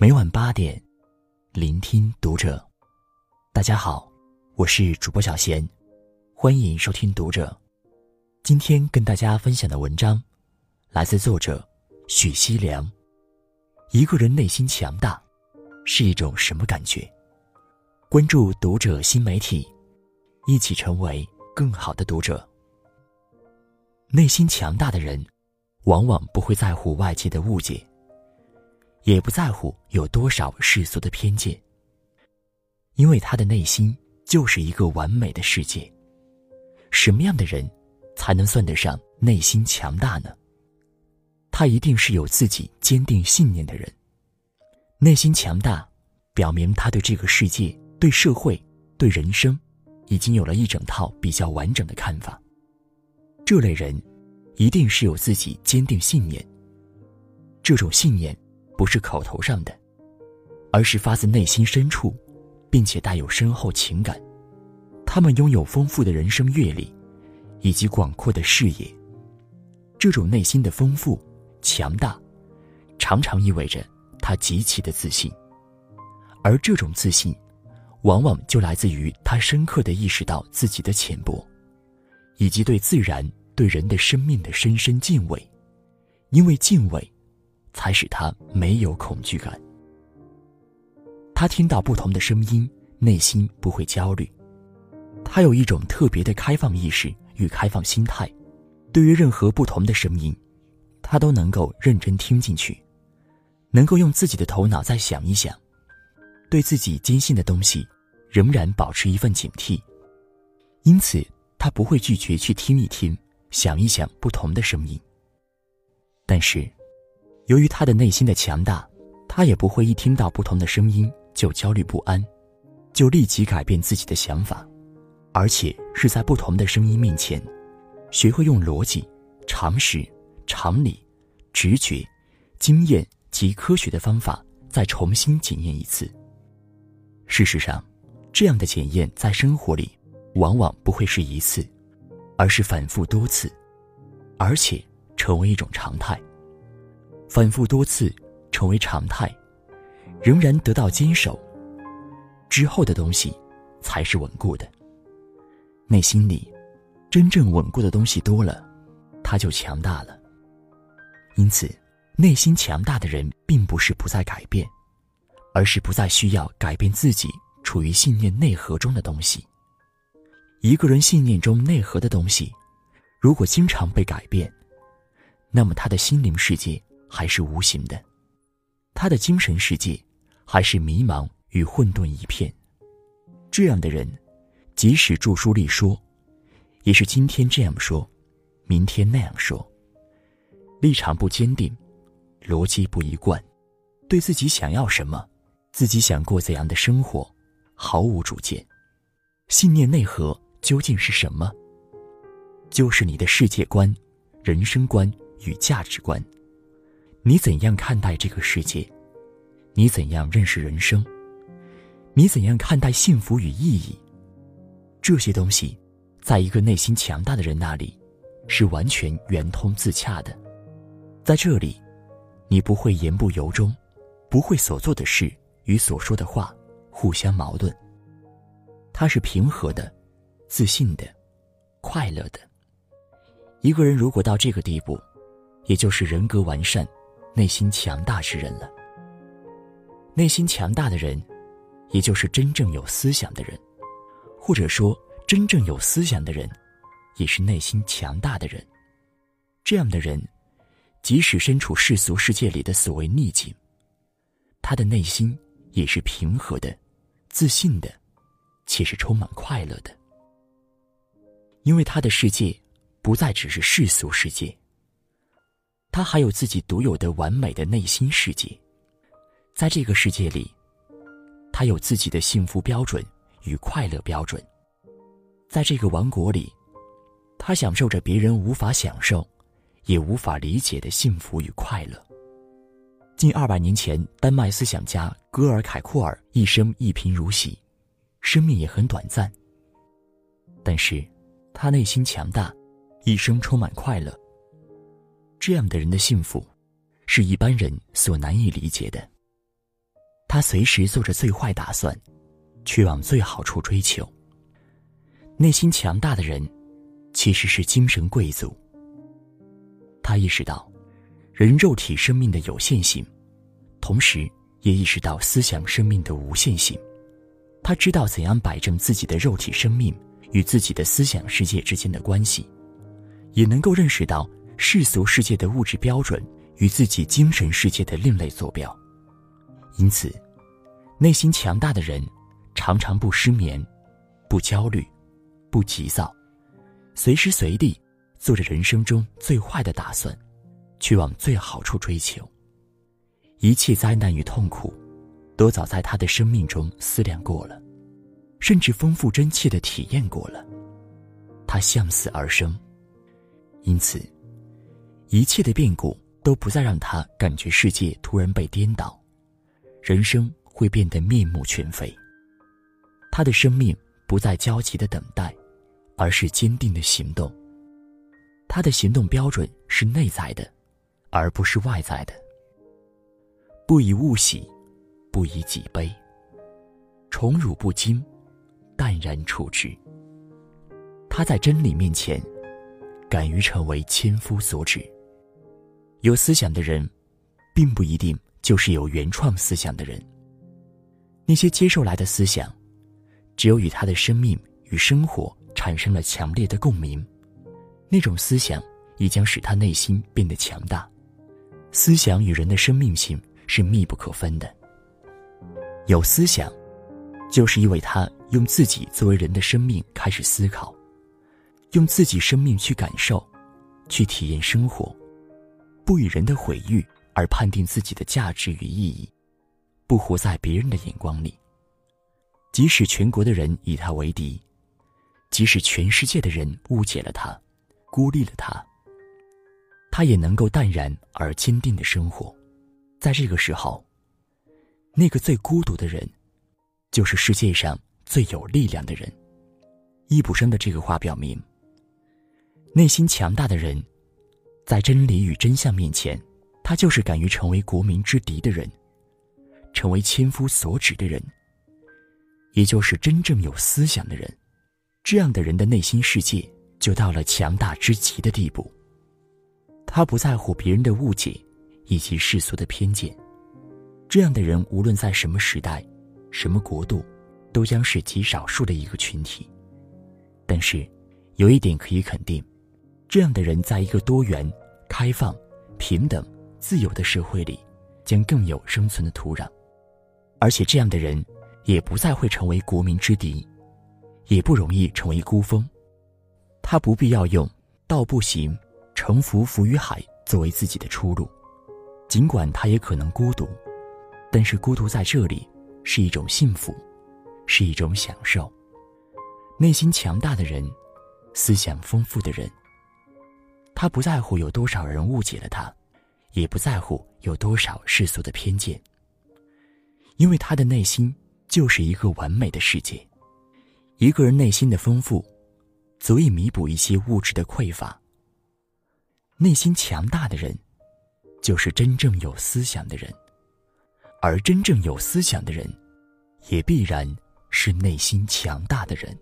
每晚八点，聆听读者。大家好，我是主播小贤，欢迎收听读者。今天跟大家分享的文章，来自作者许西良。一个人内心强大，是一种什么感觉？关注读者新媒体，一起成为更好的读者。内心强大的人，往往不会在乎外界的误解，也不在乎有多少世俗的偏见，因为他的内心就是一个完美的世界。什么样的人，才能算得上内心强大呢？他一定是有自己坚定信念的人。内心强大，表明他对这个世界、对社会、对人生，已经有了一整套比较完整的看法。这类人，一定是有自己坚定信念。这种信念不是口头上的，而是发自内心深处，并且带有深厚情感。他们拥有丰富的人生阅历，以及广阔的视野。这种内心的丰富、强大，常常意味着他极其的自信。而这种自信，往往就来自于他深刻的意识到自己的浅薄，以及对自然。对人的生命的深深敬畏，因为敬畏，才使他没有恐惧感。他听到不同的声音，内心不会焦虑。他有一种特别的开放意识与开放心态，对于任何不同的声音，他都能够认真听进去，能够用自己的头脑再想一想，对自己坚信的东西，仍然保持一份警惕。因此，他不会拒绝去听一听。想一想不同的声音，但是，由于他的内心的强大，他也不会一听到不同的声音就焦虑不安，就立即改变自己的想法，而且是在不同的声音面前，学会用逻辑、常识、常理、直觉、经验及科学的方法再重新检验一次。事实上，这样的检验在生活里，往往不会是一次。而是反复多次，而且成为一种常态。反复多次成为常态，仍然得到坚守，之后的东西才是稳固的。内心里真正稳固的东西多了，他就强大了。因此，内心强大的人并不是不再改变，而是不再需要改变自己处于信念内核中的东西。一个人信念中内核的东西，如果经常被改变，那么他的心灵世界还是无形的，他的精神世界还是迷茫与混沌一片。这样的人，即使著书立说，也是今天这样说，明天那样说，立场不坚定，逻辑不一贯，对自己想要什么，自己想过怎样的生活，毫无主见，信念内核。究竟是什么？就是你的世界观、人生观与价值观。你怎样看待这个世界？你怎样认识人生？你怎样看待幸福与意义？这些东西，在一个内心强大的人那里，是完全圆通自洽的。在这里，你不会言不由衷，不会所做的事与所说的话互相矛盾。他是平和的。自信的，快乐的。一个人如果到这个地步，也就是人格完善、内心强大之人了。内心强大的人，也就是真正有思想的人，或者说真正有思想的人，也是内心强大的人。这样的人，即使身处世俗世界里的所谓逆境，他的内心也是平和的、自信的，且是充满快乐的。因为他的世界不再只是世俗世界，他还有自己独有的完美的内心世界。在这个世界里，他有自己的幸福标准与快乐标准。在这个王国里，他享受着别人无法享受、也无法理解的幸福与快乐。近二百年前，丹麦思想家戈尔凯库尔一生一贫如洗，生命也很短暂。但是。他内心强大，一生充满快乐。这样的人的幸福，是一般人所难以理解的。他随时做着最坏打算，去往最好处追求。内心强大的人，其实是精神贵族。他意识到人肉体生命的有限性，同时也意识到思想生命的无限性。他知道怎样摆正自己的肉体生命与自己的思想世界之间的关系，也能够认识到世俗世界的物质标准与自己精神世界的另类坐标。因此，内心强大的人常常不失眠、不焦虑、不急躁，随时随地做着人生中最坏的打算，去往最好处追求。一切灾难与痛苦。都早在他的生命中思量过了，甚至丰富真切的体验过了。他向死而生，因此，一切的变故都不再让他感觉世界突然被颠倒，人生会变得面目全非。他的生命不再焦急的等待，而是坚定的行动。他的行动标准是内在的，而不是外在的。不以物喜。不以己悲，宠辱不惊，淡然处之。他在真理面前，敢于成为千夫所指。有思想的人，并不一定就是有原创思想的人。那些接受来的思想，只有与他的生命与生活产生了强烈的共鸣，那种思想也将使他内心变得强大。思想与人的生命性是密不可分的。有思想，就是因为他用自己作为人的生命开始思考，用自己生命去感受，去体验生活，不以人的毁誉而判定自己的价值与意义，不活在别人的眼光里。即使全国的人以他为敌，即使全世界的人误解了他，孤立了他，他也能够淡然而坚定的生活。在这个时候。那个最孤独的人，就是世界上最有力量的人。易卜生的这个话表明，内心强大的人，在真理与真相面前，他就是敢于成为国民之敌的人，成为千夫所指的人，也就是真正有思想的人。这样的人的内心世界就到了强大之极的地步。他不在乎别人的误解，以及世俗的偏见。这样的人，无论在什么时代、什么国度，都将是极少数的一个群体。但是，有一点可以肯定：这样的人，在一个多元、开放、平等、自由的社会里，将更有生存的土壤。而且，这样的人也不再会成为国民之敌，也不容易成为孤峰。他不必要用“道不行，乘浮浮于海”作为自己的出路，尽管他也可能孤独。但是孤独在这里是一种幸福，是一种享受。内心强大的人，思想丰富的人，他不在乎有多少人误解了他，也不在乎有多少世俗的偏见，因为他的内心就是一个完美的世界。一个人内心的丰富，足以弥补一些物质的匮乏。内心强大的人，就是真正有思想的人。而真正有思想的人，也必然是内心强大的人。